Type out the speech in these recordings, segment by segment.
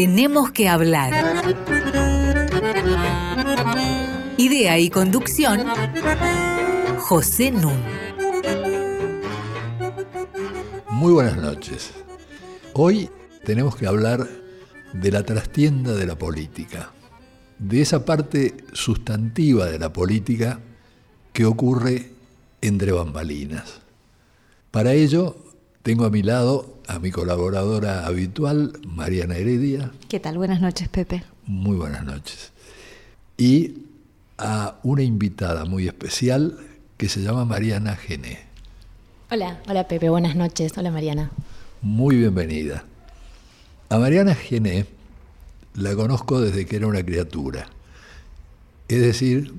Tenemos que hablar. Idea y conducción, José Nun. Muy buenas noches. Hoy tenemos que hablar de la trastienda de la política, de esa parte sustantiva de la política que ocurre entre bambalinas. Para ello, tengo a mi lado a mi colaboradora habitual, Mariana Heredia. ¿Qué tal? Buenas noches, Pepe. Muy buenas noches. Y a una invitada muy especial que se llama Mariana Gené. Hola, hola Pepe, buenas noches. Hola Mariana. Muy bienvenida. A Mariana Gené la conozco desde que era una criatura. Es decir,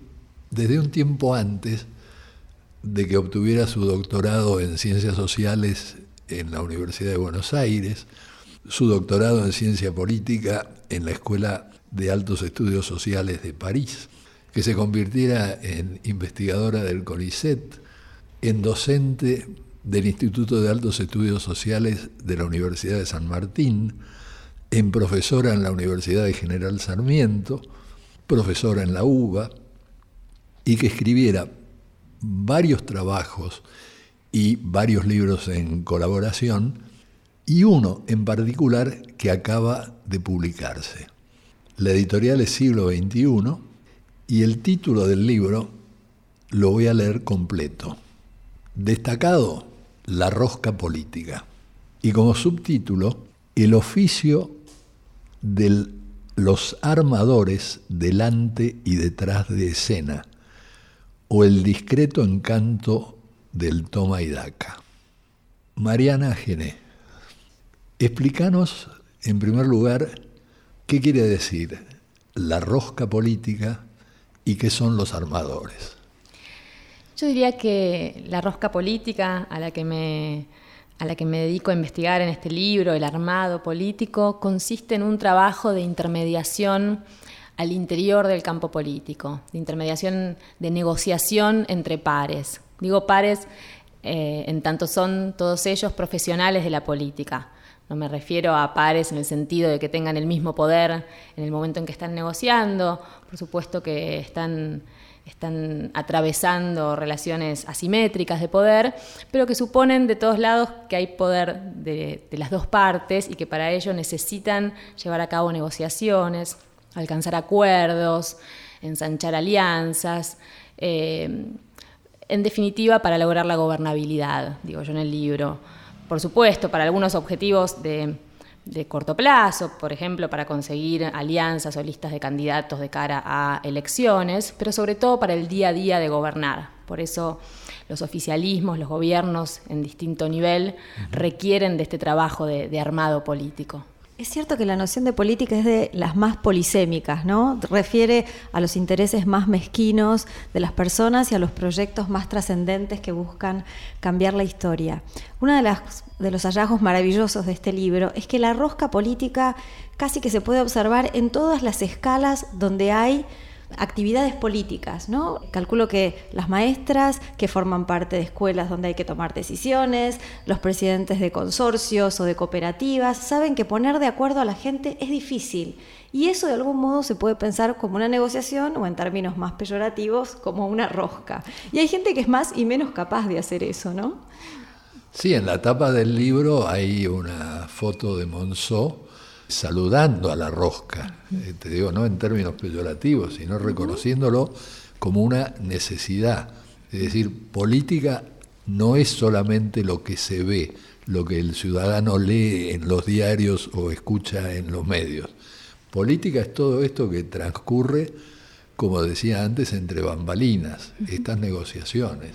desde un tiempo antes de que obtuviera su doctorado en Ciencias Sociales en la Universidad de Buenos Aires, su doctorado en Ciencia Política en la Escuela de Altos Estudios Sociales de París, que se convirtiera en investigadora del CONICET, en docente del Instituto de Altos Estudios Sociales de la Universidad de San Martín, en profesora en la Universidad de General Sarmiento, profesora en la UBA, y que escribiera varios trabajos y varios libros en colaboración, y uno en particular que acaba de publicarse. La editorial es siglo XXI y el título del libro lo voy a leer completo. Destacado, La rosca política. Y como subtítulo, El oficio de los armadores delante y detrás de escena, o el discreto encanto del toma y daca. Mariana Gené, explícanos en primer lugar qué quiere decir la rosca política y qué son los armadores. Yo diría que la rosca política a la que me a la que me dedico a investigar en este libro, el armado político, consiste en un trabajo de intermediación al interior del campo político, de intermediación, de negociación entre pares, Digo pares eh, en tanto son todos ellos profesionales de la política. No me refiero a pares en el sentido de que tengan el mismo poder en el momento en que están negociando, por supuesto que están, están atravesando relaciones asimétricas de poder, pero que suponen de todos lados que hay poder de, las dos partes y que para ello necesitan llevar a cabo negociaciones, alcanzar acuerdos, ensanchar alianzas. Eh, en definitiva, para lograr la gobernabilidad, digo yo en el libro. Por supuesto, para algunos objetivos de, corto plazo, por ejemplo, para conseguir alianzas o listas de candidatos de cara a elecciones, pero sobre todo para el día a día de gobernar. Por eso los oficialismos, los gobiernos en distinto nivel requieren de este trabajo de armado político. Es cierto que la noción de política es de las más polisémicas, ¿no? Refiere a los intereses más mezquinos de las personas y a los proyectos más trascendentes que buscan cambiar la historia. Uno de, de los hallazgos maravillosos de este libro es que la rosca política casi que se puede observar en todas las escalas donde hay actividades políticas, ¿no? Calculo que las maestras que forman parte de escuelas donde hay que tomar decisiones, los presidentes de consorcios o de cooperativas, saben que poner de acuerdo a la gente es difícil. Y eso de algún modo se puede pensar como una negociación o en términos más peyorativos como una rosca. Y hay gente que es más y menos capaz de hacer eso, ¿no? Sí, en la tapa del libro hay una foto de Monceau saludando a la rosca, eh, te digo, no en términos peyorativos, sino reconociéndolo como una necesidad. Es decir, política no es solamente lo que se ve, lo que el ciudadano lee en los diarios o escucha en los medios. Política es todo esto que transcurre, como decía antes, entre bambalinas, estas negociaciones.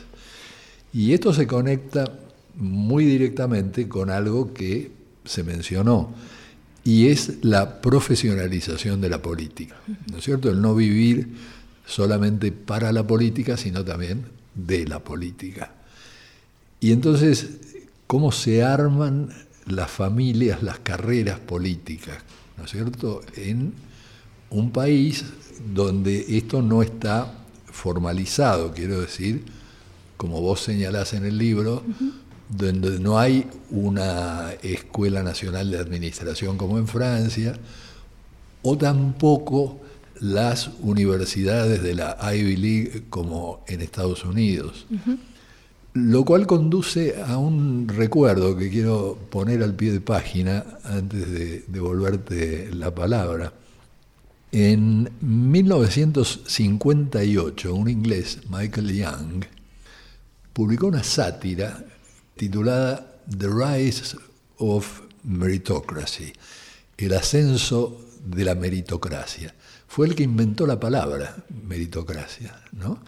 Y esto se conecta muy directamente con algo que se mencionó, y es la profesionalización de la política, ¿no es cierto? El no vivir solamente para la política, sino también de la política. Y entonces, ¿cómo se arman las familias, las carreras políticas, ¿no es cierto? En un país donde esto no está formalizado, quiero decir, como vos señalás en el libro, donde no hay una escuela nacional de administración como en Francia, o tampoco las universidades de la Ivy League como en Estados Unidos. Lo cual conduce a un recuerdo que quiero poner al pie de página antes de devolverte la palabra. En 1958, un inglés, Michael Young, publicó una sátira titulada The Rise of Meritocracy, el ascenso de la meritocracia. Fue el que inventó la palabra meritocracia. ¿no?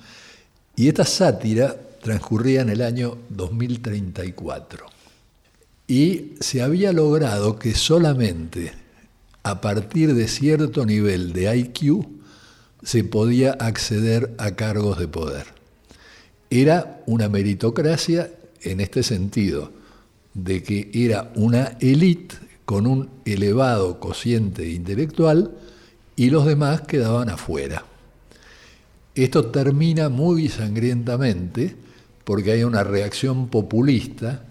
Y esta sátira transcurría en el año 2034. Y se había logrado que solamente a partir de cierto nivel de IQ se podía acceder a cargos de poder. Era una meritocracia en este sentido, de que era una élite con un elevado cociente intelectual y los demás quedaban afuera. Esto termina muy sangrientamente porque hay una reacción populista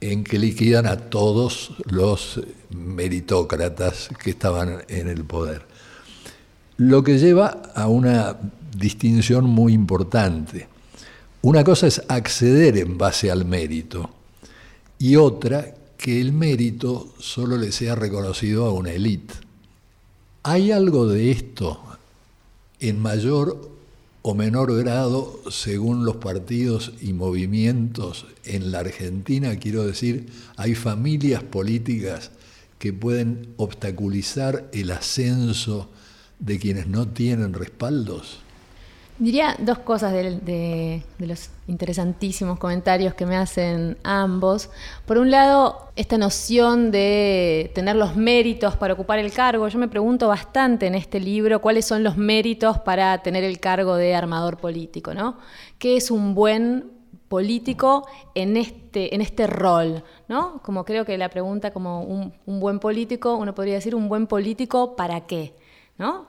en que liquidan a todos los meritócratas que estaban en el poder. Lo que lleva a una distinción muy importante. Una cosa es acceder en base al mérito y otra que el mérito solo le sea reconocido a una élite. ¿Hay algo de esto en mayor o menor grado según los partidos y movimientos en la Argentina? Quiero decir, hay familias políticas que pueden obstaculizar el ascenso de quienes no tienen respaldos. Diría dos cosas de, los interesantísimos comentarios que me hacen ambos. Por un lado, esta noción de tener los méritos para ocupar el cargo. Yo me pregunto bastante en este libro cuáles son los méritos para tener el cargo de armador político, ¿no? ¿Qué es un buen político en este, en este rol, ¿no? Como creo que la pregunta como un, un buen político, uno podría decir un buen político para qué.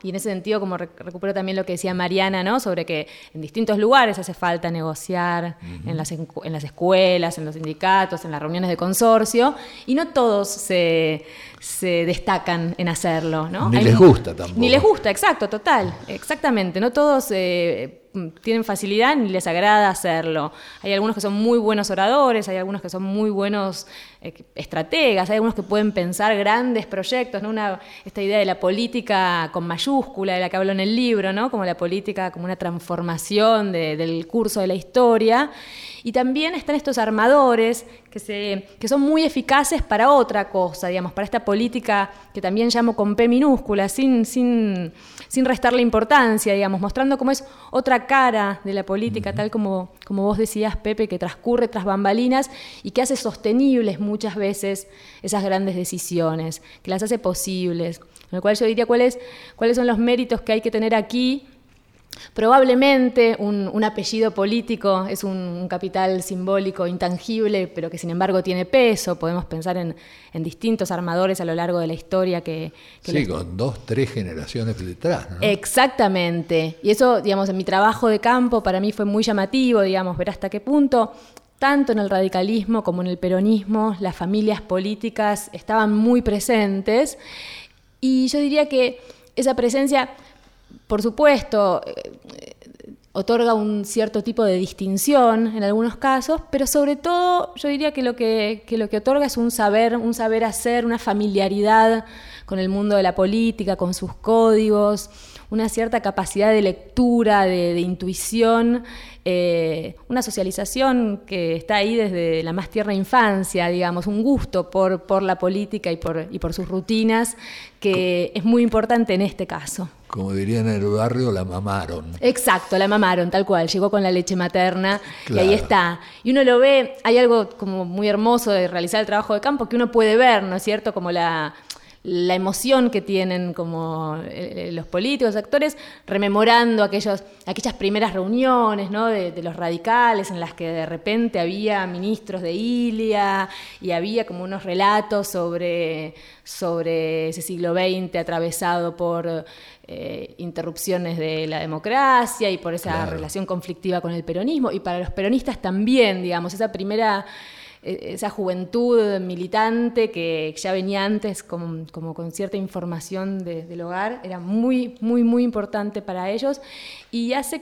Y en ese sentido, como recupero también lo que decía Mariana, ¿no? Sobre que en distintos lugares hace falta negociar, en, las, en las escuelas, en los sindicatos, en las reuniones de consorcio, y no todos se, se destacan en hacerlo, ¿no? Ni les gusta tampoco. Ni les gusta, exacto, total, exactamente. No todos eh, tienen facilidad ni les agrada hacerlo. Hay algunos que son muy buenos oradores, hay algunos que son muy buenos eh, estrategas, hay algunos que pueden pensar grandes proyectos, ¿no? Una, esta idea de la política con mayúscula, de la que hablo en el libro, ¿no? Como la política como una transformación del curso de la historia. Y también están estos armadores que, se, que son muy eficaces para otra cosa, digamos, para esta política que también llamo con P minúscula, sin, sin, sin restarle importancia, digamos, mostrando cómo es otra cara de la política, tal como, como vos decías, Pepe, que transcurre tras bambalinas y que hace sostenibles muchas veces esas grandes decisiones, que las hace posibles. Con lo cual yo diría cuáles, cuáles son los méritos que hay que tener aquí Probablemente un, apellido político es un, capital simbólico intangible, pero que sin embargo tiene peso. Podemos pensar en, distintos armadores a lo largo de la historia que... sí, con dos, tres generaciones detrás. ¿no? Exactamente. Y eso, digamos, en mi trabajo de campo para mí fue muy llamativo, digamos, ver hasta qué punto tanto en el radicalismo como en el peronismo, las familias políticas estaban muy presentes. Y yo diría que esa presencia por supuesto, eh, otorga un cierto tipo de distinción en algunos casos, pero sobre todo yo diría que lo que, lo que otorga es un saber, un saber hacer, una familiaridad con el mundo de la política, con sus códigos, una cierta capacidad de lectura, de, intuición, eh, una socialización que está ahí desde la más tierna infancia, digamos, un gusto por, por la política y por, y por sus rutinas, que es muy importante en este caso. Como dirían en el barrio, la mamaron. Exacto, la mamaron, tal cual. Llegó con la leche materna y ahí está. Y uno lo ve, hay algo como muy hermoso de realizar el trabajo de campo que uno puede ver, ¿no es cierto? Como la, la emoción que tienen como eh, los políticos, actores, rememorando aquellos, aquellas primeras reuniones ¿no? de, los radicales en las que de repente había ministros de Ilia y había como unos relatos sobre, sobre ese siglo XX atravesado por eh, interrupciones de la democracia y por esa relación conflictiva con el peronismo y para los peronistas también, digamos, esa primera esa juventud militante que ya venía antes como, con cierta información del hogar, era muy, muy, muy importante para ellos. Y hace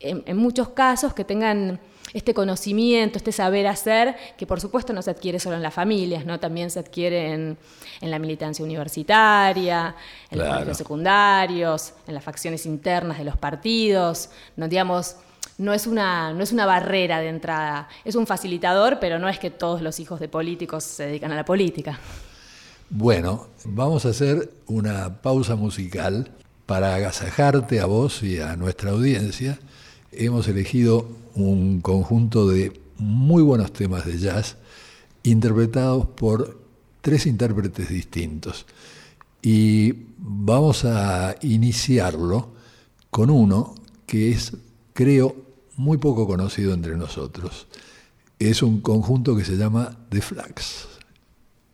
en muchos casos que tengan este conocimiento, este saber hacer, que por supuesto no se adquiere solo en las familias, ¿no? también se adquiere en, la militancia universitaria, en los colegios secundarios, en las facciones internas de los partidos, no, digamos, no es, una, no es una barrera de entrada, es un facilitador, pero no es que todos los hijos de políticos se dedican a la política. Bueno, vamos a hacer una pausa musical para agasajarte a vos y a nuestra audiencia. Hemos elegido un conjunto de muy buenos temas de jazz interpretados por tres intérpretes distintos. Y vamos a iniciarlo con uno que es, creo, muy poco conocido entre nosotros. Es un conjunto que se llama The Flags.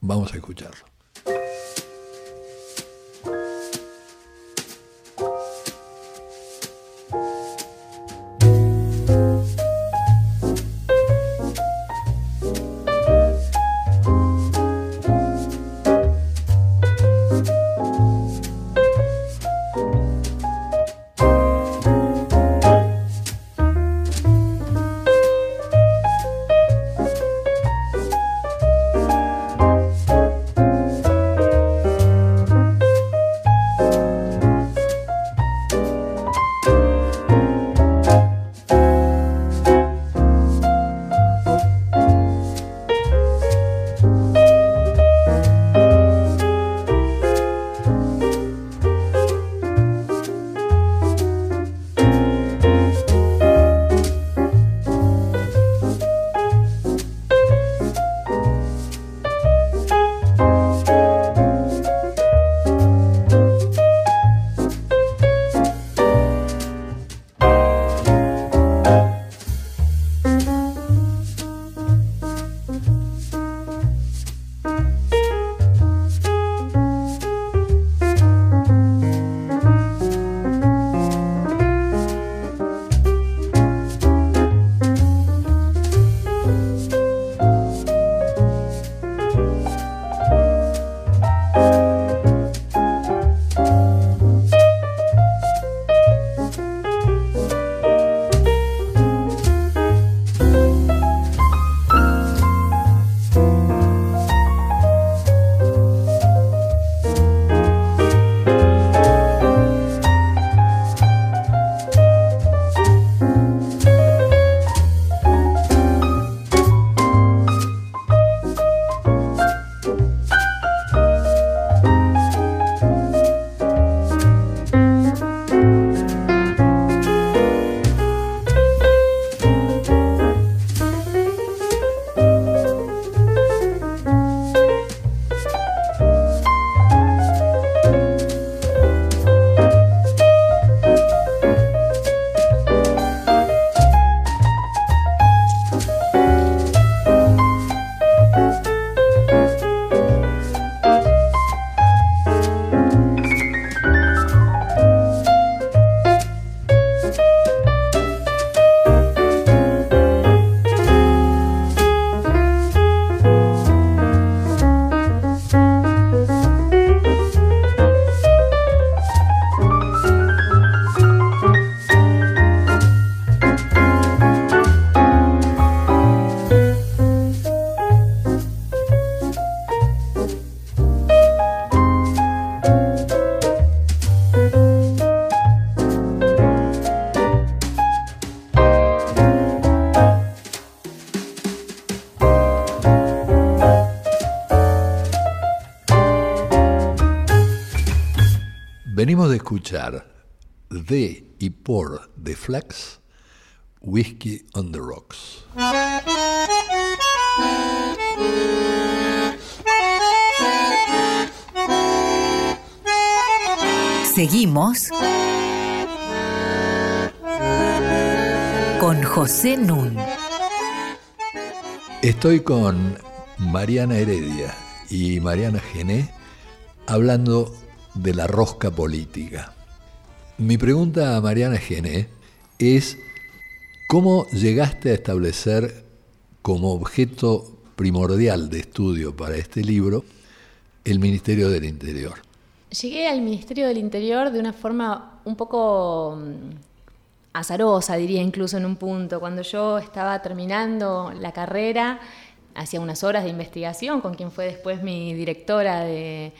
Vamos a escucharlo. Escuchar de y por The Flags, Whiskey on the Rocks. Seguimos con José Nun. Estoy con Mariana Heredia y Mariana Gené hablando de la rosca política. Mi pregunta a Mariana Gené es, ¿cómo llegaste a establecer como objeto primordial de estudio para este libro, el Ministerio del Interior. Llegué al Ministerio del Interior de una forma un poco mm, azarosa, diría incluso en un punto. Cuando yo estaba terminando la carrera, hacía unas horas de investigación con quien fue después mi directora de,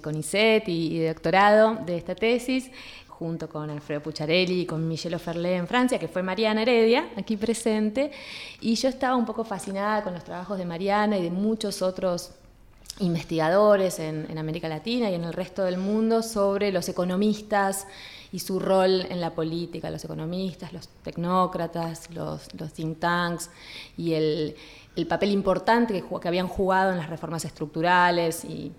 CONICET y, de doctorado de esta tesis, junto con Alfredo Pucharelli y con Michel Oferlé en Francia, que fue Mariana Heredia, aquí presente, y yo estaba un poco fascinada con los trabajos de Mariana y de muchos otros investigadores en, América Latina y en el resto del mundo sobre los economistas y su rol en la política, los economistas, los tecnócratas, los, think tanks y el, papel importante que, habían jugado en las reformas estructurales y,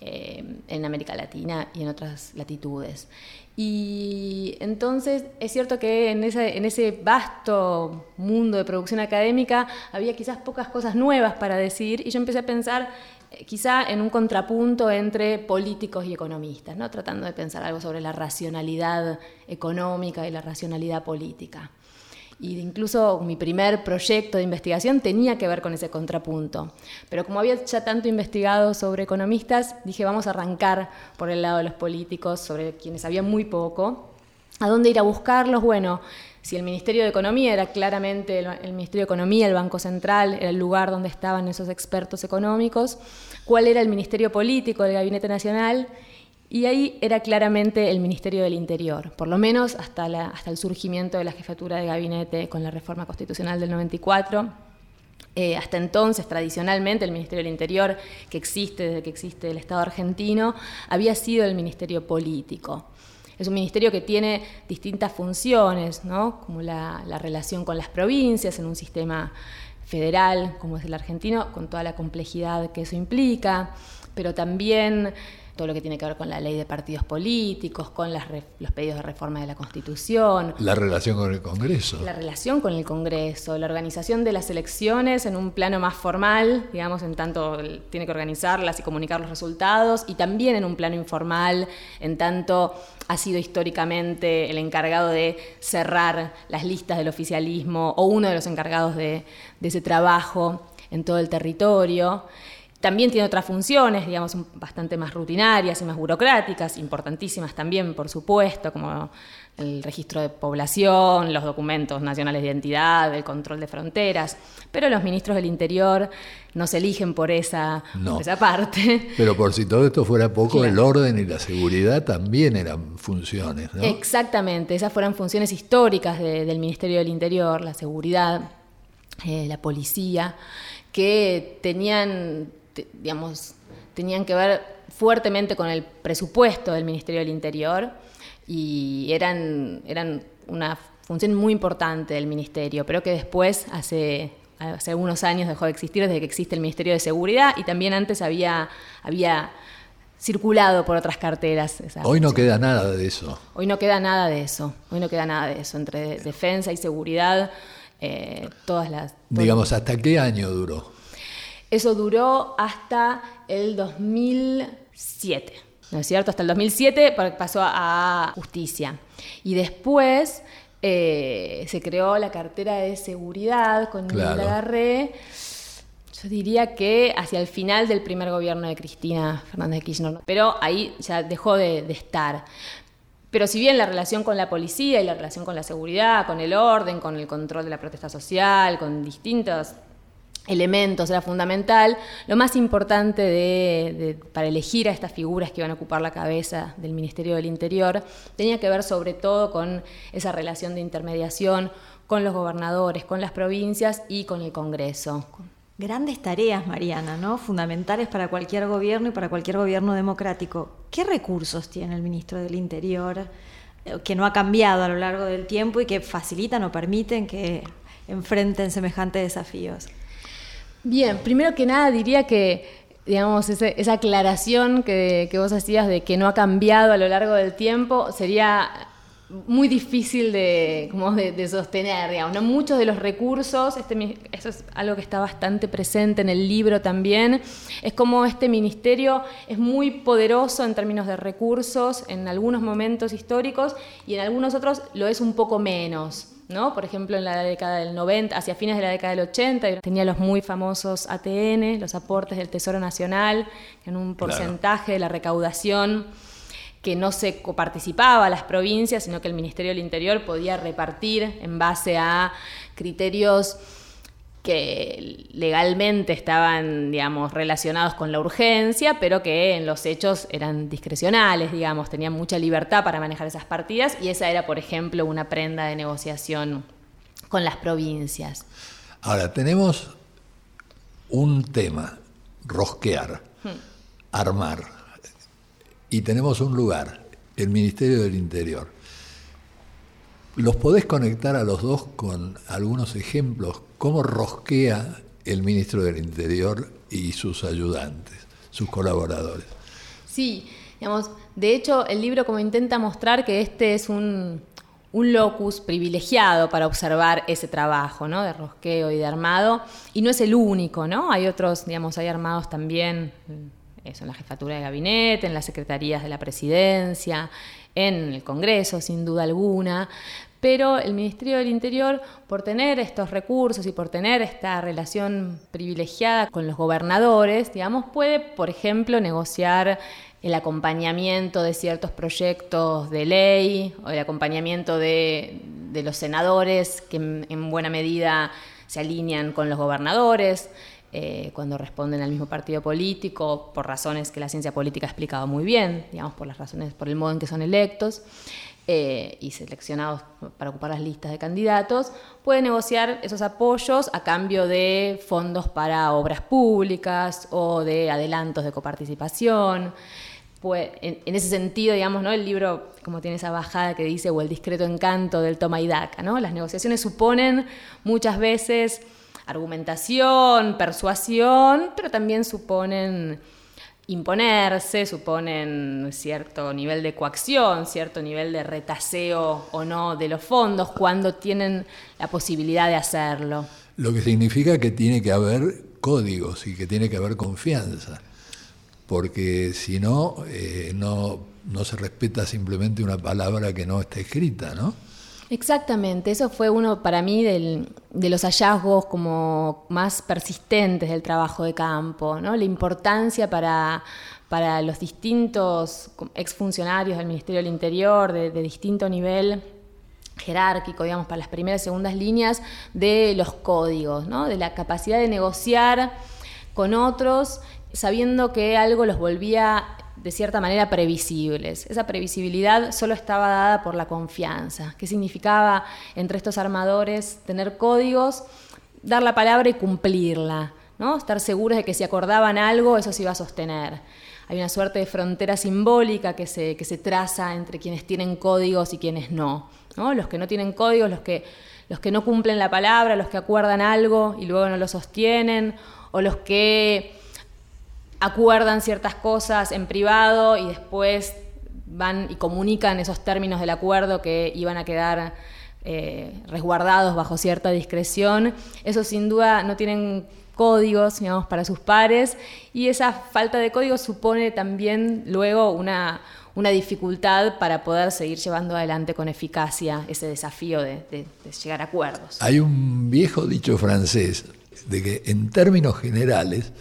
eh, en América Latina y en otras latitudes. Y entonces es cierto que en ese, en ese vasto mundo de producción académica había quizás pocas cosas nuevas para decir y yo empecé a pensar eh, quizá en un contrapunto entre políticos y economistas, ¿no? tratando de pensar algo sobre la racionalidad económica y la racionalidad política. Y incluso mi primer proyecto de investigación tenía que ver con ese contrapunto. Pero como había ya tanto investigado sobre economistas, dije vamos a arrancar por el lado de los políticos, sobre quienes había muy poco. ¿A dónde ir a buscarlos? Bueno, si el Ministerio de Economía era claramente el, Ministerio de Economía, el Banco Central, era el lugar donde estaban esos expertos económicos, cuál era el Ministerio Político del Gabinete Nacional, y ahí era claramente el Ministerio del Interior, por lo menos hasta, hasta el surgimiento de la jefatura de gabinete con la reforma constitucional del 94. Eh, hasta entonces, tradicionalmente, el Ministerio del Interior, que existe desde que existe el Estado argentino, había sido el Ministerio Político. Es un ministerio que tiene distintas funciones, ¿no? como la, relación con las provincias en un sistema federal como es el argentino, con toda la complejidad que eso implica, pero también todo lo que tiene que ver con la ley de partidos políticos, con los pedidos de reforma de la Constitución. La relación con el Congreso. La relación con el Congreso, la organización de las elecciones en un plano más formal, digamos, en tanto tiene que organizarlas y comunicar los resultados, y también en un plano informal, en tanto ha sido históricamente el encargado de cerrar las listas del oficialismo o uno de los encargados de, de ese trabajo en todo el territorio. También tiene otras funciones, digamos, bastante más rutinarias y más burocráticas, importantísimas también, por supuesto, como el registro de población, los documentos nacionales de identidad, el control de fronteras. Pero los ministros del Interior no se eligen por esa, esa parte. Pero por si todo esto fuera poco, el orden y la seguridad también eran funciones, ¿no? Exactamente, esas fueron funciones históricas del Ministerio del Interior, la seguridad, eh, la policía, que tenían digamos, tenían que ver fuertemente con el presupuesto del Ministerio del Interior y eran, eran una función muy importante del Ministerio, pero que después, hace, hace algunos años, dejó de existir desde que existe el Ministerio de Seguridad y también antes había, había circulado por otras carteras. Hoy no queda nada de eso. Hoy no queda nada de eso. Hoy no queda nada de eso. Entre defensa y seguridad, eh, todas las... Digamos, ¿hasta qué año duró? Eso duró hasta el 2007, ¿no es cierto? Hasta el 2007 pasó a justicia. Y después eh, se creó la cartera de seguridad con claro. Agarré. Yo diría que hacia el final del primer gobierno de Cristina Fernández de Kirchner, pero ahí ya dejó de, de estar. Pero si bien la relación con la policía y la relación con la seguridad, con el orden, con el control de la protesta social, con distintos elementos era fundamental. Lo más importante para elegir a estas figuras que iban a ocupar la cabeza del Ministerio del Interior tenía que ver sobre todo con esa relación de intermediación con los gobernadores, con las provincias y con el Congreso. Grandes tareas, Mariana, ¿no? Fundamentales para cualquier gobierno y para cualquier gobierno democrático. ¿Qué recursos tiene el ministro del Interior eh, que no ha cambiado a lo largo del tiempo y que facilitan o permiten que enfrenten semejantes desafíos? Bien, primero que nada diría que, digamos, esa aclaración que, vos hacías de que no ha cambiado a lo largo del tiempo sería muy difícil de, como de, sostener, digamos. Muchos de los recursos, este, eso es algo que está bastante presente en el libro también, es como este ministerio es muy poderoso en términos de recursos en algunos momentos históricos y en algunos otros lo es un poco menos. ¿No? Por ejemplo, en la década del 90, hacia fines de la década del 80, tenía los muy famosos ATN, los aportes del Tesoro Nacional, en un porcentaje de la recaudación que no se coparticipaba a las provincias, sino que el Ministerio del Interior podía repartir en base a criterios que legalmente estaban, digamos, relacionados con la urgencia, pero que en los hechos eran discrecionales, digamos, tenían mucha libertad para manejar esas partidas y esa era, por ejemplo, una prenda de negociación con las provincias. Ahora, tenemos un tema, rosquear, hmm. armar, y tenemos un lugar, el Ministerio del Interior. ¿Los podés conectar a los dos con algunos ejemplos? ¿Cómo rosquea el ministro del Interior y sus ayudantes, sus colaboradores? Sí, digamos, de hecho el libro como intenta mostrar que este es un, locus privilegiado para observar ese trabajo, ¿no? De rosqueo y de armado, y no es el único, ¿no? Hay otros, digamos, hay armados también eso, en la jefatura de gabinete, en las secretarías de la presidencia, en el Congreso, sin duda alguna, pero el Ministerio del Interior, por tener estos recursos y por tener esta relación privilegiada con los gobernadores, digamos, puede, por ejemplo, negociar el acompañamiento de ciertos proyectos de ley o el acompañamiento de, los senadores que en, buena medida se alinean con los gobernadores. Eh, cuando responden al mismo partido político, por razones que la ciencia política ha explicado muy bien, digamos, por las razones, por el modo en que son electos. Eh, y seleccionados para ocupar las listas de candidatos, puede negociar esos apoyos a cambio de fondos para obras públicas o de adelantos de coparticipación. Pues, en, ese sentido, digamos, ¿no? el libro como tiene esa bajada que dice, o el discreto encanto del toma y daca, ¿no? las negociaciones suponen muchas veces argumentación, persuasión, pero también suponen imponerse, suponen cierto nivel de coacción, cierto nivel de retaseo o no de los fondos cuando tienen la posibilidad de hacerlo. Lo que significa que tiene que haber códigos y que tiene que haber confianza, porque si no, eh, no, no se respeta simplemente una palabra que no está escrita, ¿no? Exactamente, eso fue uno para mí de los hallazgos como más persistentes del trabajo de campo, ¿no? la importancia para, para los distintos exfuncionarios del Ministerio del Interior de, distinto nivel jerárquico, digamos, para las primeras y segundas líneas de los códigos, ¿no? de la capacidad de negociar con otros sabiendo que algo los volvía de cierta manera previsibles. Esa previsibilidad solo estaba dada por la confianza. ¿Qué significaba entre estos armadores tener códigos, dar la palabra y cumplirla? ¿no? Estar seguros de que si acordaban algo, eso se iba a sostener. Hay una suerte de frontera simbólica que se, que se traza entre quienes tienen códigos y quienes no. ¿no? Los que no tienen códigos, los que, los que no cumplen la palabra, los que acuerdan algo y luego no lo sostienen, o los que acuerdan ciertas cosas en privado y después van y comunican esos términos del acuerdo que iban a quedar eh, resguardados bajo cierta discreción. Eso sin duda no tienen códigos, digamos, para sus pares y esa falta de códigos supone también luego una, una dificultad para poder seguir llevando adelante con eficacia ese desafío de, de llegar a acuerdos. Hay un viejo dicho francés de que en términos generales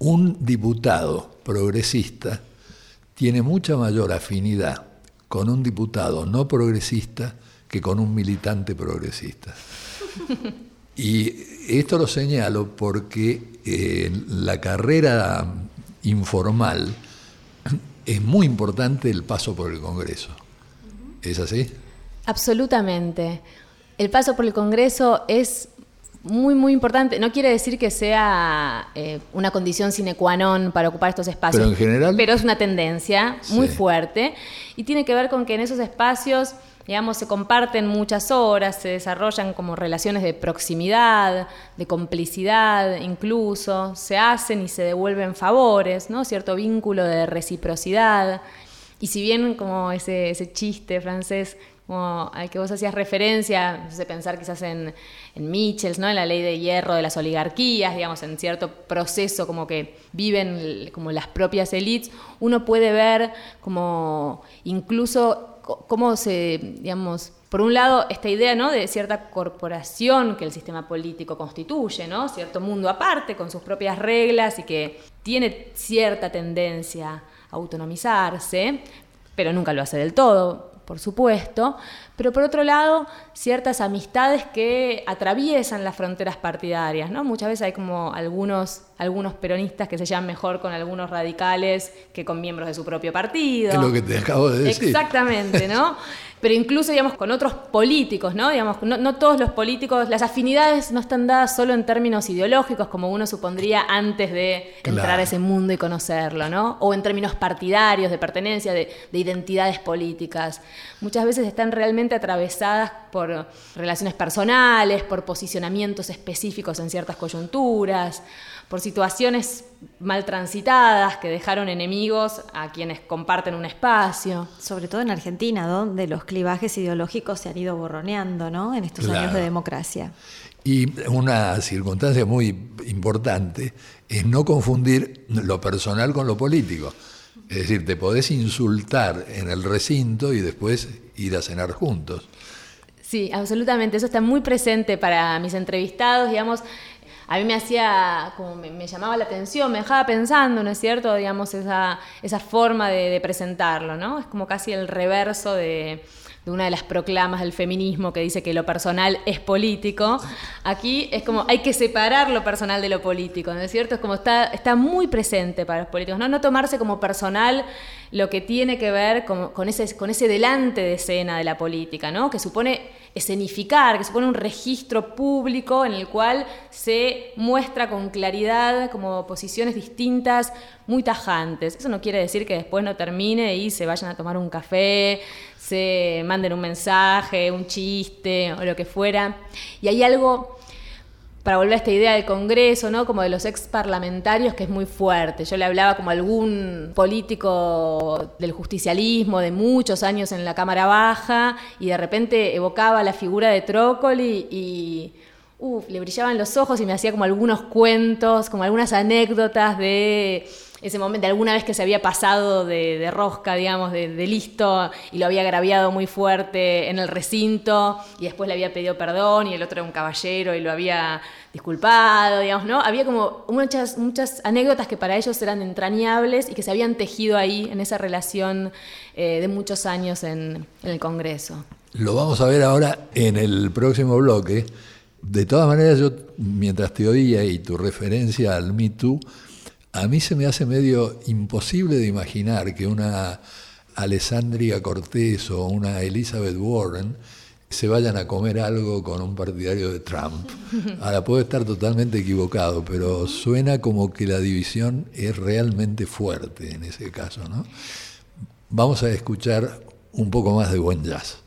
un diputado progresista tiene mucha mayor afinidad con un diputado no progresista que con un militante progresista. Y esto lo señalo porque en la carrera informal es muy importante el paso por el Congreso. ¿Es así? Absolutamente. El paso por el Congreso es muy, muy importante. No quiere decir que sea eh, una condición sine qua non para ocupar estos espacios. Pero en general. Pero es una tendencia muy fuerte y tiene que ver con que en esos espacios, digamos, se comparten muchas horas, se desarrollan como relaciones de proximidad, de complicidad, incluso, se hacen y se devuelven favores, ¿no? Cierto vínculo de reciprocidad. Y si bien como ese, ese chiste francés como al que vos hacías referencia, no sé, pensar quizás en, en Michels, ¿no? en la ley de hierro de las oligarquías, digamos, en cierto proceso como que viven como las propias élites, uno puede ver como incluso cómo se, digamos, por un lado, esta idea ¿no? de cierta corporación que el sistema político constituye, ¿no? cierto mundo aparte, con sus propias reglas y que tiene cierta tendencia a autonomizarse, pero nunca lo hace del todo, por supuesto, pero por otro lado, ciertas amistades que atraviesan las fronteras partidarias, ¿no? Muchas veces hay como algunos, algunos peronistas que se llevan mejor con algunos radicales que con miembros de su propio partido. Es lo que te acabo de decir. Exactamente, ¿no? pero incluso, digamos, con otros políticos, ¿no? Digamos, no, todos los políticos, las afinidades no están dadas solo en términos ideológicos, como uno supondría antes de entrar a ese mundo y conocerlo, ¿no? O en términos partidarios, de pertenencia, de, de identidades políticas. Muchas veces están realmente atravesadas por relaciones personales, por posicionamientos específicos en ciertas coyunturas por situaciones mal transitadas que dejaron enemigos a quienes comparten un espacio. Sobre todo en Argentina, donde los clivajes ideológicos se han ido borroneando ¿no? en estos años de democracia. Y una circunstancia muy importante es no confundir lo personal con lo político. Es decir, te podés insultar en el recinto y después ir a cenar juntos. Sí, absolutamente. Eso está muy presente para mis entrevistados, digamos a mí me hacía, como me, llamaba la atención, me dejaba pensando, ¿no es cierto? Digamos, esa, esa forma de, presentarlo, ¿no? Es como casi el reverso de, una de las proclamas del feminismo que dice que lo personal es político. Aquí es como hay que separar lo personal de lo político, ¿no es cierto? Es como está, está muy presente para los políticos, ¿no? No tomarse como personal lo que tiene que ver con, ese, con ese delante de escena de la política, ¿no? Que supone escenificar, que supone un registro público en el cual se muestra con claridad como posiciones distintas, muy tajantes. Eso no quiere decir que después no termine y se vayan a tomar un café, se manden un mensaje, un chiste o lo que fuera. Y hay algo para volver a esta idea del Congreso, ¿no? Como de los ex parlamentarios, que es muy fuerte. Yo le hablaba como algún político del justicialismo de muchos años en la Cámara Baja y de repente evocaba la figura de Trócoli y le brillaban los ojos y me hacía como algunos cuentos, como algunas anécdotas de ese momento, alguna vez que se había pasado de, rosca, digamos, de, listo, y lo había agraviado muy fuerte en el recinto, y después le había pedido perdón, y el otro era un caballero y lo había disculpado, digamos, ¿no? Había como muchas, muchas anécdotas que para ellos eran entrañables y que se habían tejido ahí en esa relación eh, de muchos años en, en el Congreso. Lo vamos a ver ahora en el próximo bloque. De todas maneras, yo mientras te oía y tu referencia al Me Too, a mí se me hace medio imposible de imaginar que una Alessandria Cortés o una Elizabeth Warren se vayan a comer algo con un partidario de Trump. Ahora puedo estar totalmente equivocado, pero suena como que la división es realmente fuerte en ese caso. ¿no? Vamos a escuchar un poco más de buen jazz.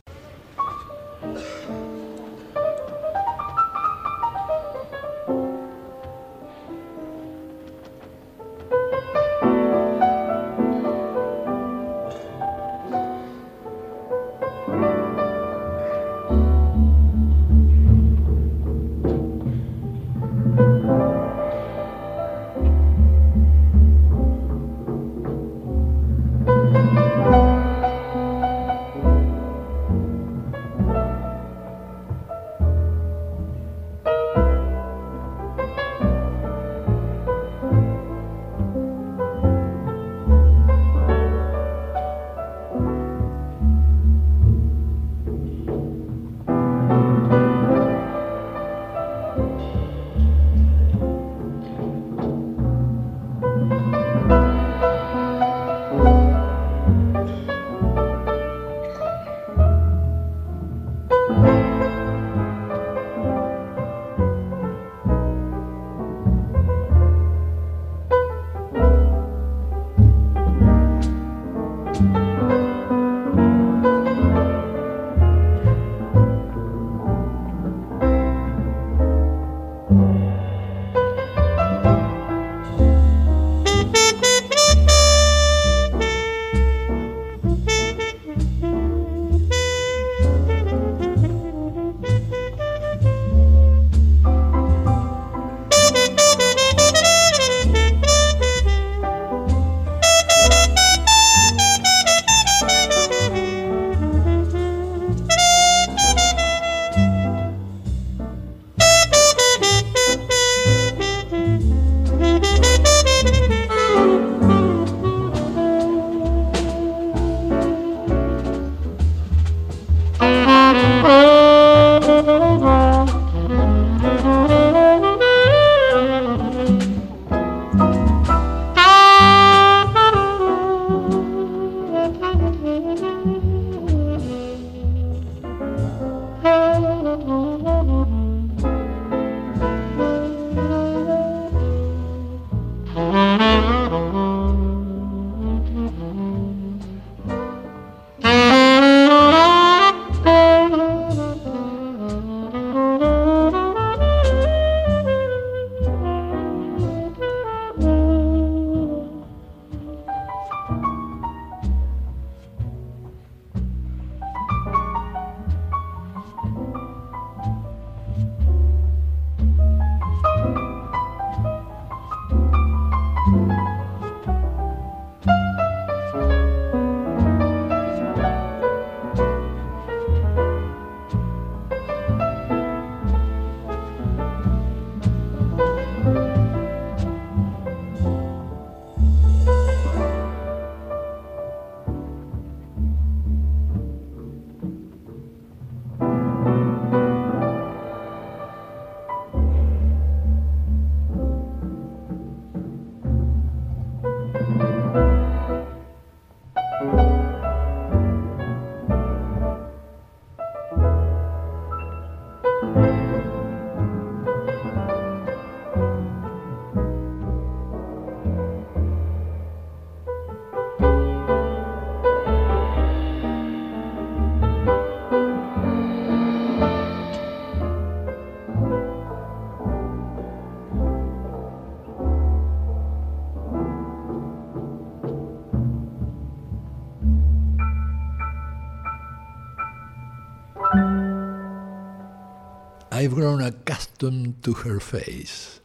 I've grown accustomed to her face.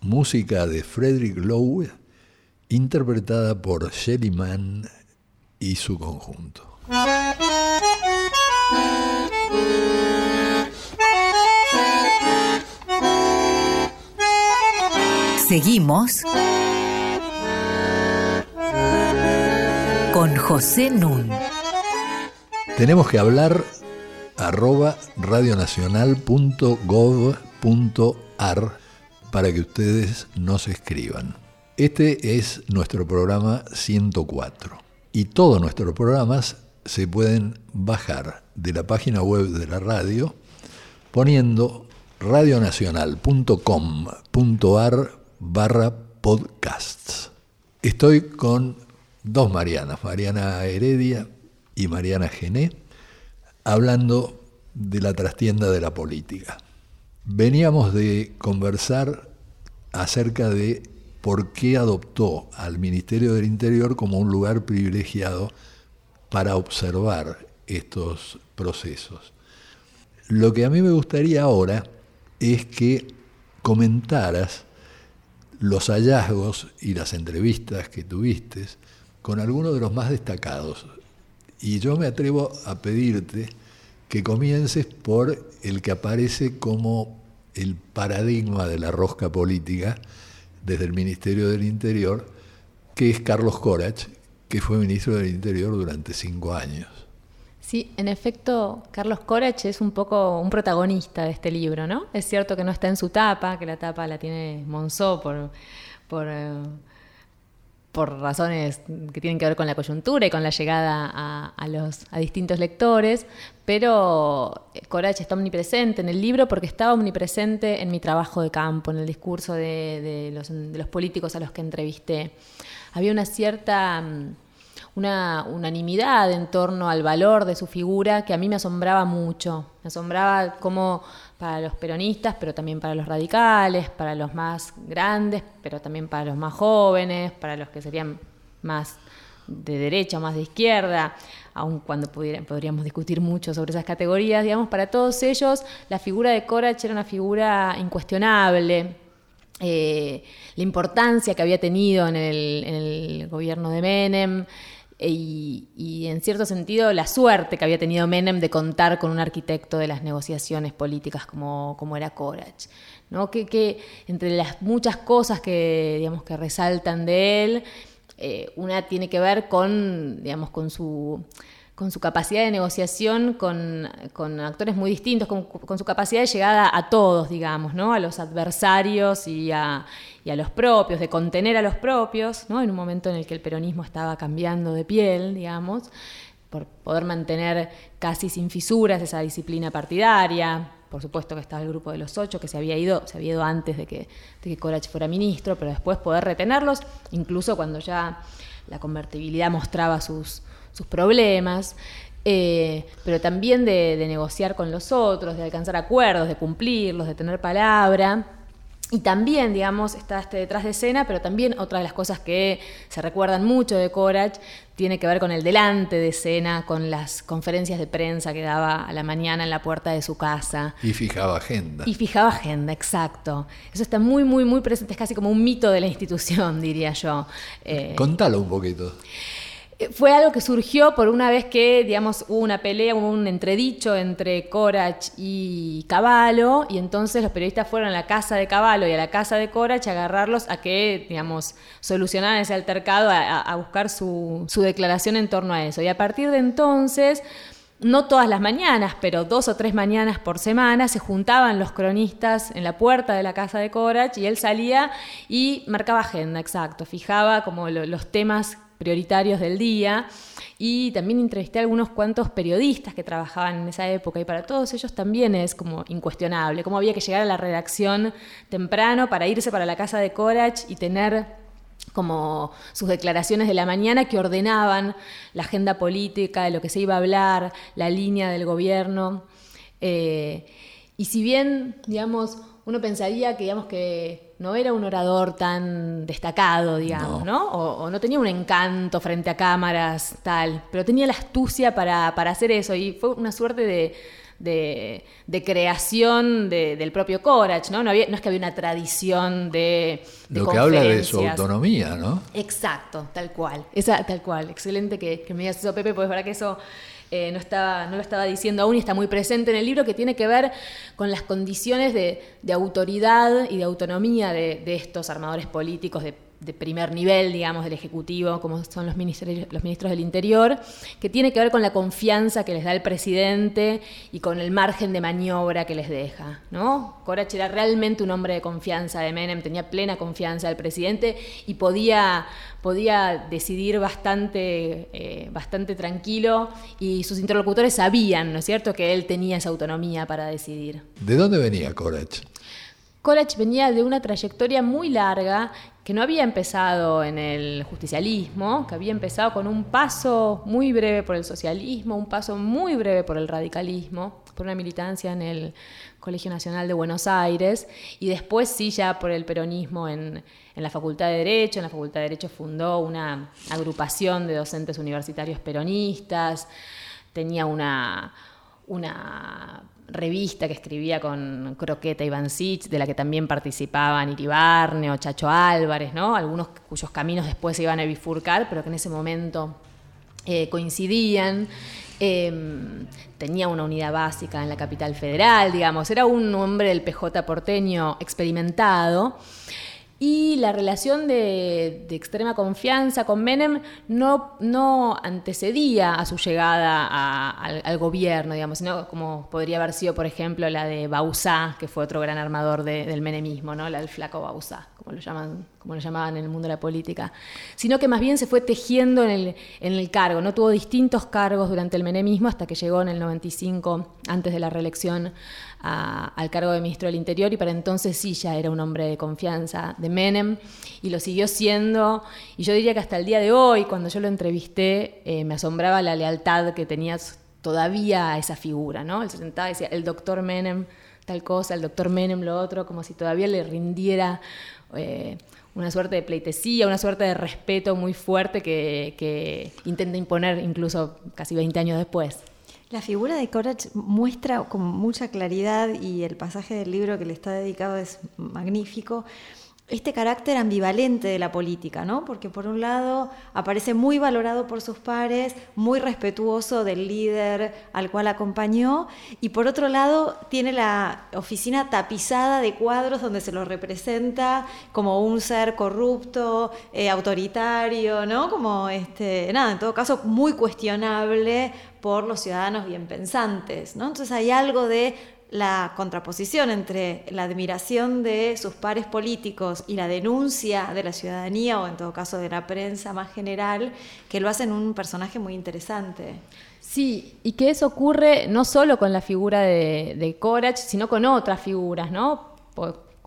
Música de Frederick Lowe, interpretada por Shelly Mann y su conjunto. Seguimos con José Nun. Tenemos que hablar arroba radionacional.gov.ar para que ustedes nos escriban. Este es nuestro programa 104 y todos nuestros programas se pueden bajar de la página web de la radio poniendo radionacional.com.ar barra podcasts. Estoy con dos Marianas, Mariana Heredia y Mariana Gené, hablando de la trastienda de la política. Veníamos de conversar acerca de por qué adoptó al Ministerio del Interior como un lugar privilegiado para observar estos procesos. Lo que a mí me gustaría ahora es que comentaras los hallazgos y las entrevistas que tuviste con algunos de los más destacados. Y yo me atrevo a pedirte que comiences por el que aparece como el paradigma de la rosca política desde el Ministerio del Interior, que es Carlos Corach, que fue ministro del Interior durante cinco años. Sí, en efecto, Carlos Corach es un poco un protagonista de este libro, ¿no? Es cierto que no está en su tapa, que la tapa la tiene Monzó por, por, eh, por razones que tienen que ver con la coyuntura y con la llegada a, a distintos lectores, pero Corach está omnipresente en el libro porque estaba omnipresente en mi trabajo de campo, en el discurso de, los, de los políticos a los que entrevisté. Había una cierta mm, una unanimidad en torno al valor de su figura que a mí me asombraba mucho. Me asombraba cómo para los peronistas, pero también para los radicales, para los más grandes, pero también para los más jóvenes, para los que serían más de derecha o más de izquierda, aun cuando podríamos discutir mucho sobre esas categorías, digamos, para todos ellos la figura de Corach era una figura incuestionable. Eh, la importancia que había tenido en el gobierno de Menem, y, en cierto sentido la suerte que había tenido Menem de contar con un arquitecto de las negociaciones políticas como, como era Corach. ¿no? Que, que, entre las muchas cosas que, digamos, que resaltan de él, eh, una tiene que ver con, digamos, con su con su capacidad de negociación con, actores muy distintos, con, su capacidad de llegada a todos, digamos, ¿no? a los adversarios y a, los propios, de contener a los propios, ¿no? en un momento en el que el peronismo estaba cambiando de piel, digamos, por poder mantener casi sin fisuras esa disciplina partidaria. Por supuesto que estaba el grupo de los ocho, que se había ido, se había ido antes de que, de que Corach fuera ministro, pero después poder retenerlos, incluso cuando ya la convertibilidad mostraba sus, sus problemas, eh, pero también de, negociar con los otros, de alcanzar acuerdos, de cumplirlos, de tener palabra. Y también, digamos, está este detrás de escena, pero también otra de las cosas que se recuerdan mucho de Corach tiene que ver con el delante de escena, con las conferencias de prensa que daba a la mañana en la puerta de su casa. Y fijaba agenda. Y fijaba agenda, exacto. Eso está muy, muy, muy presente, es casi como un mito de la institución, diría yo. Eh, Contalo un poquito fue algo que surgió por una vez que, digamos, hubo una pelea, hubo un entredicho entre Corach y Caballo, y entonces los periodistas fueron a la casa de Caballo y a la casa de Corach a agarrarlos a que, digamos, solucionaran ese altercado, a, buscar su, su declaración en torno a eso. Y a partir de entonces no todas las mañanas, pero dos o tres mañanas por semana, se juntaban los cronistas en la puerta de la casa de Corach y él salía y marcaba agenda, exacto, fijaba como los temas prioritarios del día. Y también entrevisté a algunos cuantos periodistas que trabajaban en esa época y para todos ellos también es como incuestionable, cómo había que llegar a la redacción temprano para irse para la casa de Corach y tener como sus declaraciones de la mañana que ordenaban la agenda política, de lo que se iba a hablar, la línea del gobierno. Eh, y si bien, digamos, uno pensaría que, digamos, que no era un orador tan destacado, digamos, ¿no? O, no tenía un encanto frente a cámaras, tal, pero tenía la astucia para, hacer eso y fue una suerte de, de, creación del propio Corach, ¿no? No, es que había una tradición de, Lo que habla de su autonomía, ¿no? Exacto, tal cual. Esa, tal cual. Excelente que, me digas eso, Pepe, porque es verdad que eso eh, no, estaba, no lo estaba diciendo aún y está muy presente en el libro, que tiene que ver con las condiciones de, autoridad y de autonomía de, estos armadores políticos, de de primer nivel, digamos, del Ejecutivo, como son los, los ministros del Interior, que tiene que ver con la confianza que les da el presidente y con el margen de maniobra que les deja. ¿no? Corach era realmente un hombre de confianza de Menem, tenía plena confianza del presidente y podía, podía decidir bastante, eh, bastante tranquilo y sus interlocutores sabían, ¿no es cierto?, que él tenía esa autonomía para decidir. ¿De dónde venía Corach? Corach venía de una trayectoria muy larga que no había empezado en el justicialismo, que había empezado con un paso muy breve por el socialismo, un paso muy breve por el radicalismo, por una militancia en el Colegio Nacional de Buenos Aires y después sí ya por el peronismo en, la Facultad de Derecho. En la Facultad de Derecho fundó una agrupación de docentes universitarios peronistas, tenía una, una revista que escribía con Croqueta y Sitch, de la que también participaban Iribarne o Chacho Álvarez, ¿no? algunos cuyos caminos después se iban a bifurcar, pero que en ese momento eh, coincidían. Em, tenía una unidad básica en la capital federal, digamos, era un hombre del PJ porteño experimentado. Y la relación de, extrema confianza con Menem no, antecedía a su llegada al, gobierno, digamos, sino como podría haber sido, por ejemplo, la de Bausá, que fue otro gran armador del menemismo, ¿no? la del flaco Bausá, como lo, llaman, como lo llamaban en el mundo de la política, sino que más bien se fue tejiendo en el cargo, no tuvo distintos cargos durante el menemismo hasta que llegó en el 95, antes de la reelección, al cargo de ministro del Interior y para entonces sí ya era un hombre de confianza de Menem y lo siguió siendo. Y yo diría que hasta el día de hoy, cuando yo lo entrevisté, eh, me asombraba la lealtad que tenía todavía a esa figura, ¿no? Él se sentaba y decía, el doctor Menem tal cosa, el doctor Menem lo otro, como si todavía le rindiera eh, una suerte de pleitesía, una suerte de respeto muy fuerte que, intenta imponer incluso casi 20 años después. La figura de Corach muestra con mucha claridad y el pasaje del libro que le está dedicado es magnífico este carácter ambivalente de la política, ¿no? Porque por un lado aparece muy valorado por sus pares, muy respetuoso del líder al cual acompañó, y por otro lado tiene la oficina tapizada de cuadros donde se lo representa como un ser corrupto, eh, autoritario, ¿no? Como este, nada, en todo caso muy cuestionable por los ciudadanos bien pensantes, ¿no? Entonces hay algo de la contraposición entre la admiración de sus pares políticos y la denuncia de la ciudadanía o en todo caso de la prensa más general, que lo hacen un personaje muy interesante. Sí, y que eso ocurre no solo con la figura de, de Corach, sino con otras figuras, ¿no?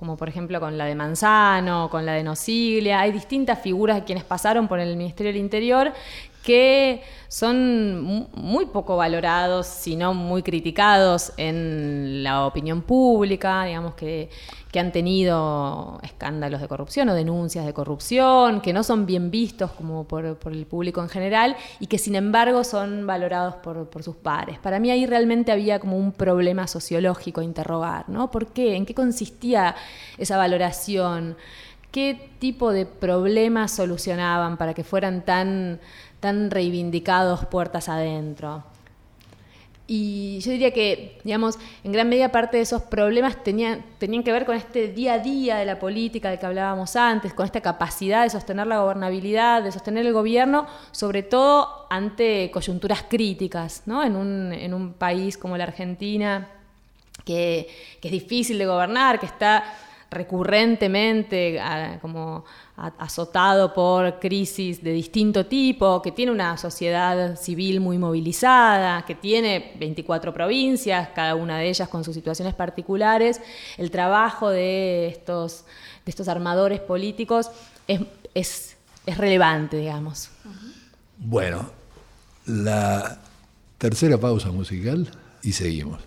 como por ejemplo con la de Manzano, con la de Nosiglia, hay distintas figuras de quienes pasaron por el Ministerio del Interior que son muy poco valorados, sino muy criticados en la opinión pública, digamos que, han tenido escándalos de corrupción o denuncias de corrupción, que no son bien vistos como por, el público en general y que sin embargo son valorados por, sus pares. Para mí ahí realmente había como un problema sociológico a interrogar, ¿no? ¿Por qué? ¿En qué consistía esa valoración? ¿Qué tipo de problemas solucionaban para que fueran tan tan reivindicados puertas adentro. Y yo diría que, digamos, en gran medida parte de esos problemas tenían, tenían que ver con este día a día de la política de que hablábamos antes, con esta capacidad de sostener la gobernabilidad, de sostener el gobierno, sobre todo ante coyunturas críticas, ¿no? En un, en un país como la Argentina, que, que es difícil de gobernar, que está recurrentemente como azotado por crisis de distinto tipo, que tiene una sociedad civil muy movilizada, que tiene 24 provincias, cada una de ellas con sus situaciones particulares, el trabajo de estos, estos armadores políticos es, es, es relevante, digamos. Bueno, la tercera pausa musical y seguimos.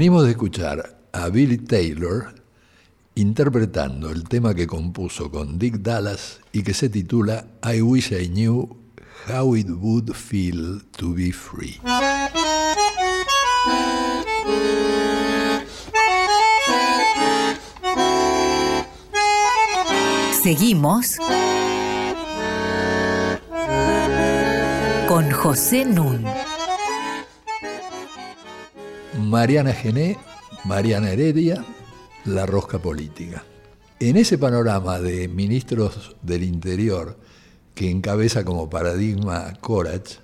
Venimos de escuchar a Billy Taylor interpretando el tema que compuso con Dick Dallas y que se titula I Wish I Knew How It Would Feel to Be Free. Seguimos con José Nun. Mariana Gené, Mariana Heredia, La Rosca Política. En ese panorama de ministros del Interior que encabeza como paradigma Corach,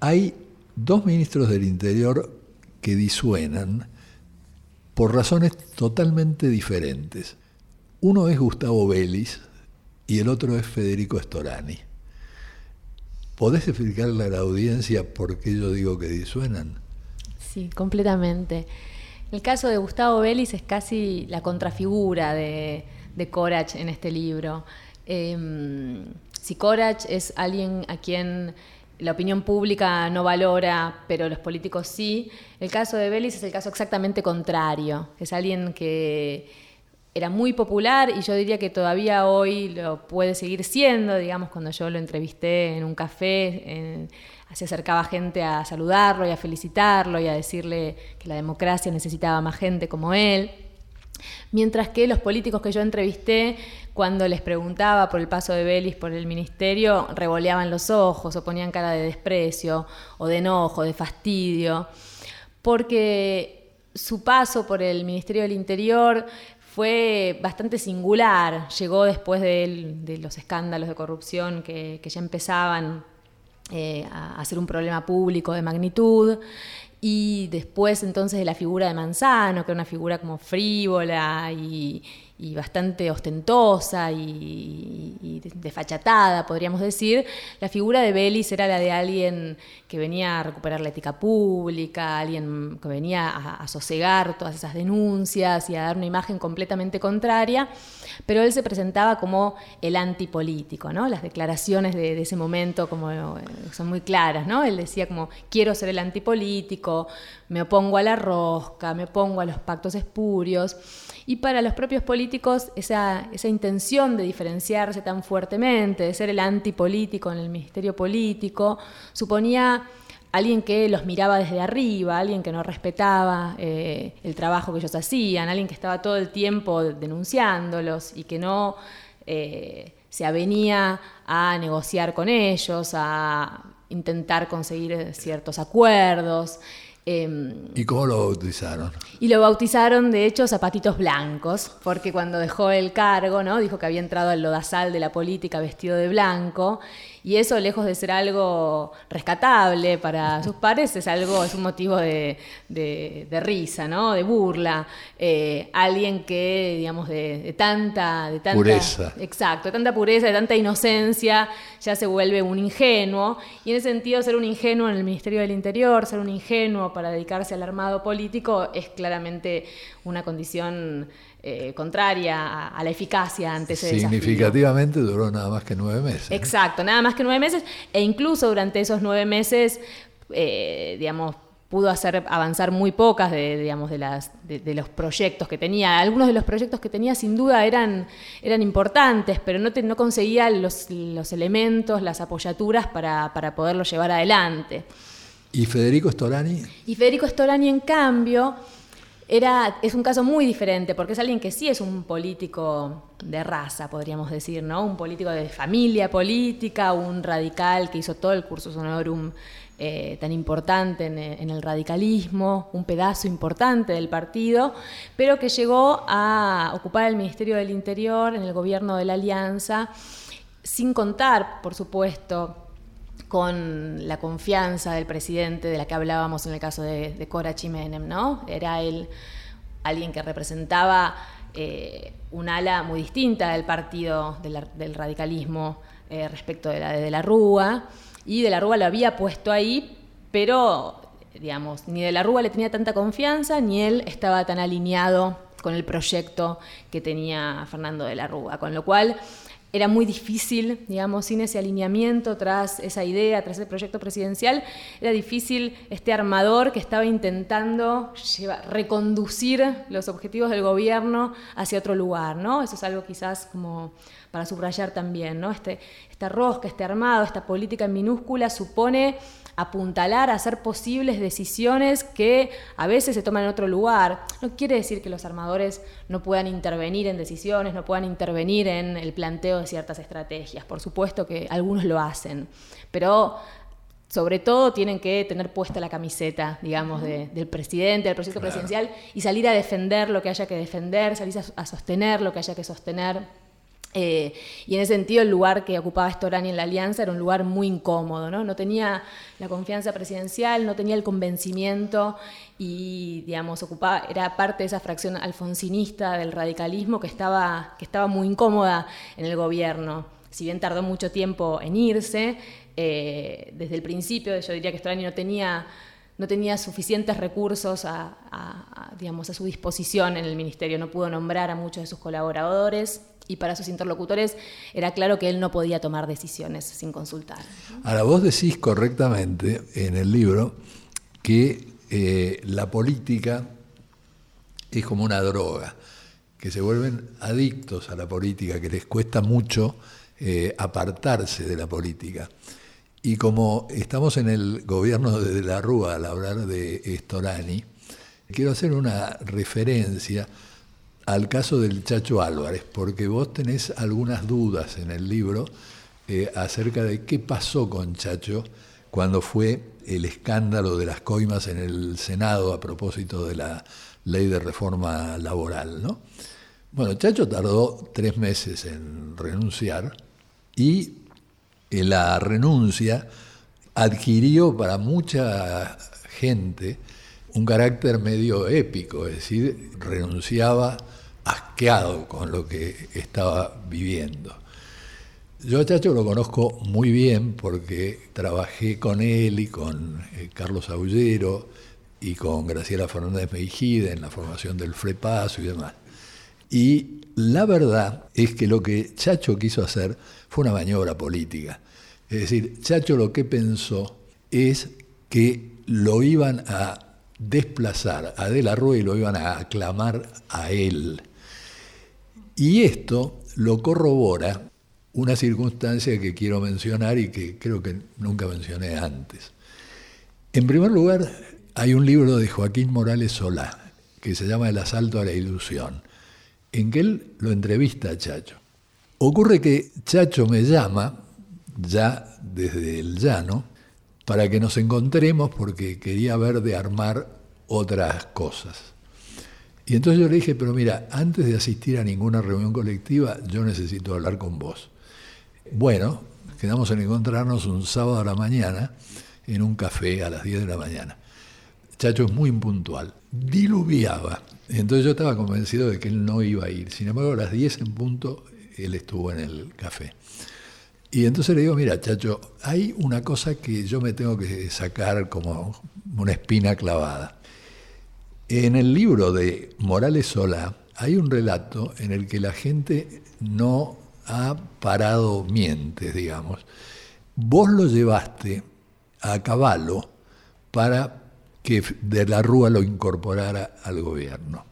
hay dos ministros del Interior que disuenan por razones totalmente diferentes. Uno es Gustavo Vélez y el otro es Federico Storani. ¿Podés explicarle a la audiencia por qué yo digo que disuenan? Sí, completamente. El caso de Gustavo Vélez es casi la contrafigura de, de Corach en este libro. Em, si Corach es alguien a quien la opinión pública no valora, pero los políticos sí, el caso de Vélez es el caso exactamente contrario. Es alguien que era muy popular y yo diría que todavía hoy lo puede seguir siendo, digamos, cuando yo lo entrevisté en un café, se acercaba gente a saludarlo y a felicitarlo y a decirle que la democracia necesitaba más gente como él. Mientras que los políticos que yo entrevisté, cuando les preguntaba por el paso de Belis por el ministerio, revoleaban los ojos o ponían cara de desprecio o de enojo, de fastidio, porque su paso por el Ministerio del Interior fue bastante singular. Llegó después de, los escándalos de corrupción que, ya empezaban eh, a, a ser un problema público de magnitud. Y después entonces de la figura de Manzano, que era una figura como frívola y, y bastante ostentosa y, desfachatada, podríamos decir, la figura de Belis era la de alguien que venía a recuperar la ética pública, alguien que venía a, sosegar todas esas denuncias y a dar una imagen completamente contraria, pero él se presentaba como el antipolítico, ¿no? Las declaraciones de, ese momento como eh, son muy claras, ¿no? Él decía como quiero ser el antipolítico, me opongo a la rosca, me opongo a los pactos espurios. Y para los propios políticos, esa, esa intención de diferenciarse tan fuertemente, de ser el antipolítico en el ministerio político, suponía alguien que los miraba desde arriba, alguien que no respetaba eh, el trabajo que ellos hacían, alguien que estaba todo el tiempo denunciándolos y que no eh, se avenía a negociar con ellos, a intentar conseguir ciertos acuerdos. Em, ¿Y cómo lo bautizaron? Y lo bautizaron, de hecho, Zapatitos Blancos, porque cuando dejó el cargo, ¿no? Dijo que había entrado al lodazal de la política vestido de blanco y eso, lejos de ser algo rescatable para sus pares, es algo, es un motivo de, risa, ¿no? De burla. Eh, alguien que, digamos, de, tanta, de tanta pureza. Exacto, de tanta pureza, de tanta inocencia, ya se vuelve un ingenuo. Y en ese sentido, ser un ingenuo en el Ministerio del Interior, ser un ingenuo para dedicarse al armado político, es claramente una condición eh, contraria a, la eficacia ante ese Significativamente duró nada más que nueve meses. Exacto, nada más que nueve meses, e incluso durante esos nueve meses, eh, digamos, pudo hacer avanzar muy pocas de, digamos, de, las, de, los proyectos que tenía. Algunos de los proyectos que tenía sin duda eran, eran importantes, pero no, no conseguía los, los, elementos, las apoyaturas para, para poderlo llevar adelante. ¿Y Federico Storani? Y Federico Storani, en cambio, era, es un caso muy diferente, porque es alguien que sí es un político de raza, podríamos decir, ¿no? Un político de familia política, un radical que hizo todo el curso honorum eh, tan importante en, el radicalismo, un pedazo importante del partido, pero que llegó a ocupar el Ministerio del Interior en el gobierno de la Alianza, sin contar, por supuesto, con la confianza del presidente de la que hablábamos en el caso de, Cora Chimenem, ¿no? Era él alguien que representaba eh, un ala muy distinta del partido del radicalismo eh, respecto de la de, de la Rúa, y de la Rúa lo había puesto ahí, pero digamos, ni de la Rúa le tenía tanta confianza, ni él estaba tan alineado con el proyecto que tenía Fernando de la Rúa, con lo cual era muy difícil, digamos, sin ese alineamiento tras esa idea, tras ese proyecto presidencial, era difícil este armador que estaba intentando reconducir los objetivos del gobierno hacia otro lugar, ¿no? Eso es algo quizás como para subrayar también, ¿no? Este, esta rosca, este armado, esta política en minúscula supone apuntalar, hacer posibles decisiones que a veces se toman en otro lugar. No quiere decir que los armadores no puedan intervenir en decisiones, no puedan intervenir en el planteo de ciertas estrategias. Por supuesto que algunos lo hacen, pero sobre todo tienen que tener puesta la camiseta, digamos, del presidente, del proyecto presidencial y salir a defender lo que haya que defender, salir a sostener lo que haya que sostener. Eh, y en ese sentido el lugar que ocupaba Storani en la alianza era un lugar muy incómodo, ¿no? No tenía la confianza presidencial, no tenía el convencimiento y, digamos, ocupaba, era parte de esa fracción alfonsinista del radicalismo que estaba, que estaba muy incómoda en el gobierno. Si bien tardó mucho tiempo en irse, eh, desde el principio yo diría que Storani no tenía no tenía suficientes recursos a, digamos, a su disposición en el ministerio, no pudo nombrar a muchos de sus colaboradores y para sus interlocutores era claro que él no podía tomar decisiones sin consultar. Ahora, vos decís correctamente en el libro que eh, la política es como una droga, que se vuelven adictos a la política, que les cuesta mucho eh, apartarse de la política. Y como estamos en el gobierno de la Rúa al hablar de Storani, quiero hacer una referencia al caso del Chacho Álvarez, porque vos tenés algunas dudas en el libro eh, acerca de qué pasó con Chacho cuando fue el escándalo de las coimas en el Senado a propósito de la ley de reforma laboral. ¿no? Bueno, Chacho tardó tres meses en renunciar y la renuncia adquirió para mucha gente un carácter medio épico, es decir, renunciaba asqueado con lo que estaba viviendo. Yo a Chacho lo conozco muy bien porque trabajé con él y con eh, Carlos Aullero y con Graciela Fernández Mejide en la formación del FREPASO y demás. Y la verdad es que lo que Chacho quiso hacer fue una maniobra política. Es decir, Chacho lo que pensó es que lo iban a desplazar a De la Rúa y lo iban a aclamar a él. Y esto lo corrobora una circunstancia que quiero mencionar y que creo que nunca mencioné antes. En primer lugar, hay un libro de Joaquín Morales Solá que se llama El asalto a la ilusión, en que él lo entrevista a Chacho. Ocurre que Chacho me llama, ya desde el llano, para que nos encontremos porque quería ver de armar otras cosas. Y entonces yo le dije, pero mira, antes de asistir a ninguna reunión colectiva, yo necesito hablar con vos. Bueno, quedamos en encontrarnos un sábado a la mañana en un café a las 10 de la mañana. Chacho es muy impuntual, diluviaba. Entonces yo estaba convencido de que él no iba a ir. Sin embargo, a las 10 en punto, él estuvo en el café. Y entonces le digo, mira, Chacho, hay una cosa que yo me tengo que sacar como una espina clavada. En el libro de Morales Solá hay un relato en el que la gente no ha parado mientes, digamos. Vos lo llevaste a caballo para que de la Rúa lo incorporara al gobierno.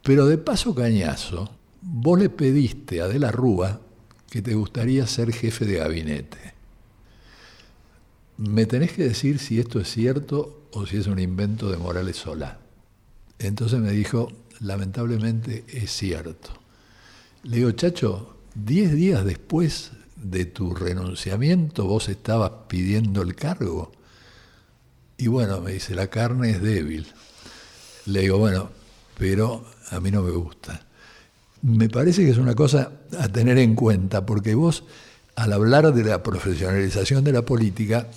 Pero de paso cañazo, vos le pediste a De la Rúa que te gustaría ser jefe de gabinete. Me tenés que decir si esto es cierto o si es un invento de Morales Solá. Entonces me dijo, lamentablemente es cierto. Le digo, Chacho, diez días después de tu renunciamiento vos estabas pidiendo el cargo. Y bueno, me dice, la carne es débil. Le digo, bueno, pero a mí no me gusta. Me parece que es una cosa a tener en cuenta, porque vos, al hablar de la profesionalización de la política,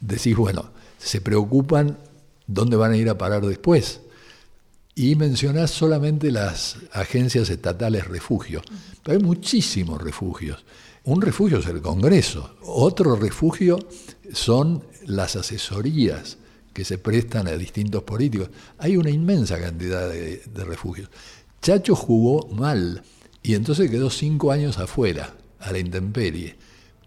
decís, bueno, se preocupan dónde van a ir a parar después y mencionás solamente las agencias estatales refugio. Pero hay muchísimos refugios. Un refugio es el Congreso, otro refugio son las asesorías que se prestan a distintos políticos. Hay una inmensa cantidad de, refugios. Chacho jugó mal y entonces quedó cinco años afuera a la intemperie,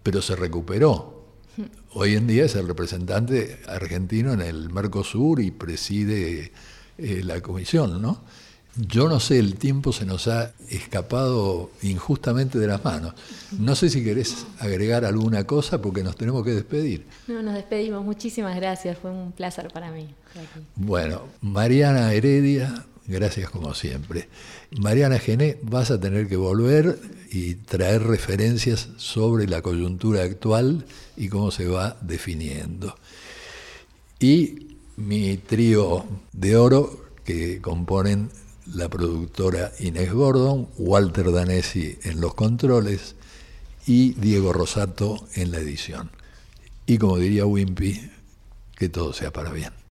pero se recuperó. Hoy en día es el representante argentino en el Mercosur y preside eh, la comisión, ¿no? Yo no sé, el tiempo se nos ha escapado injustamente de las manos. No sé si querés agregar alguna cosa porque nos tenemos que despedir. No, nos despedimos. Muchísimas gracias. Fue un placer para mí. Bueno, Mariana Heredia, gracias como siempre. Mariana Gené, vas a tener que volver y traer referencias sobre la coyuntura actual y cómo se va definiendo. Y mi trío de oro que componen la productora Inés Gordon, Walter Danesi en los controles y Diego Rosato en la edición. Y como diría Wimpy, que todo sea para bien.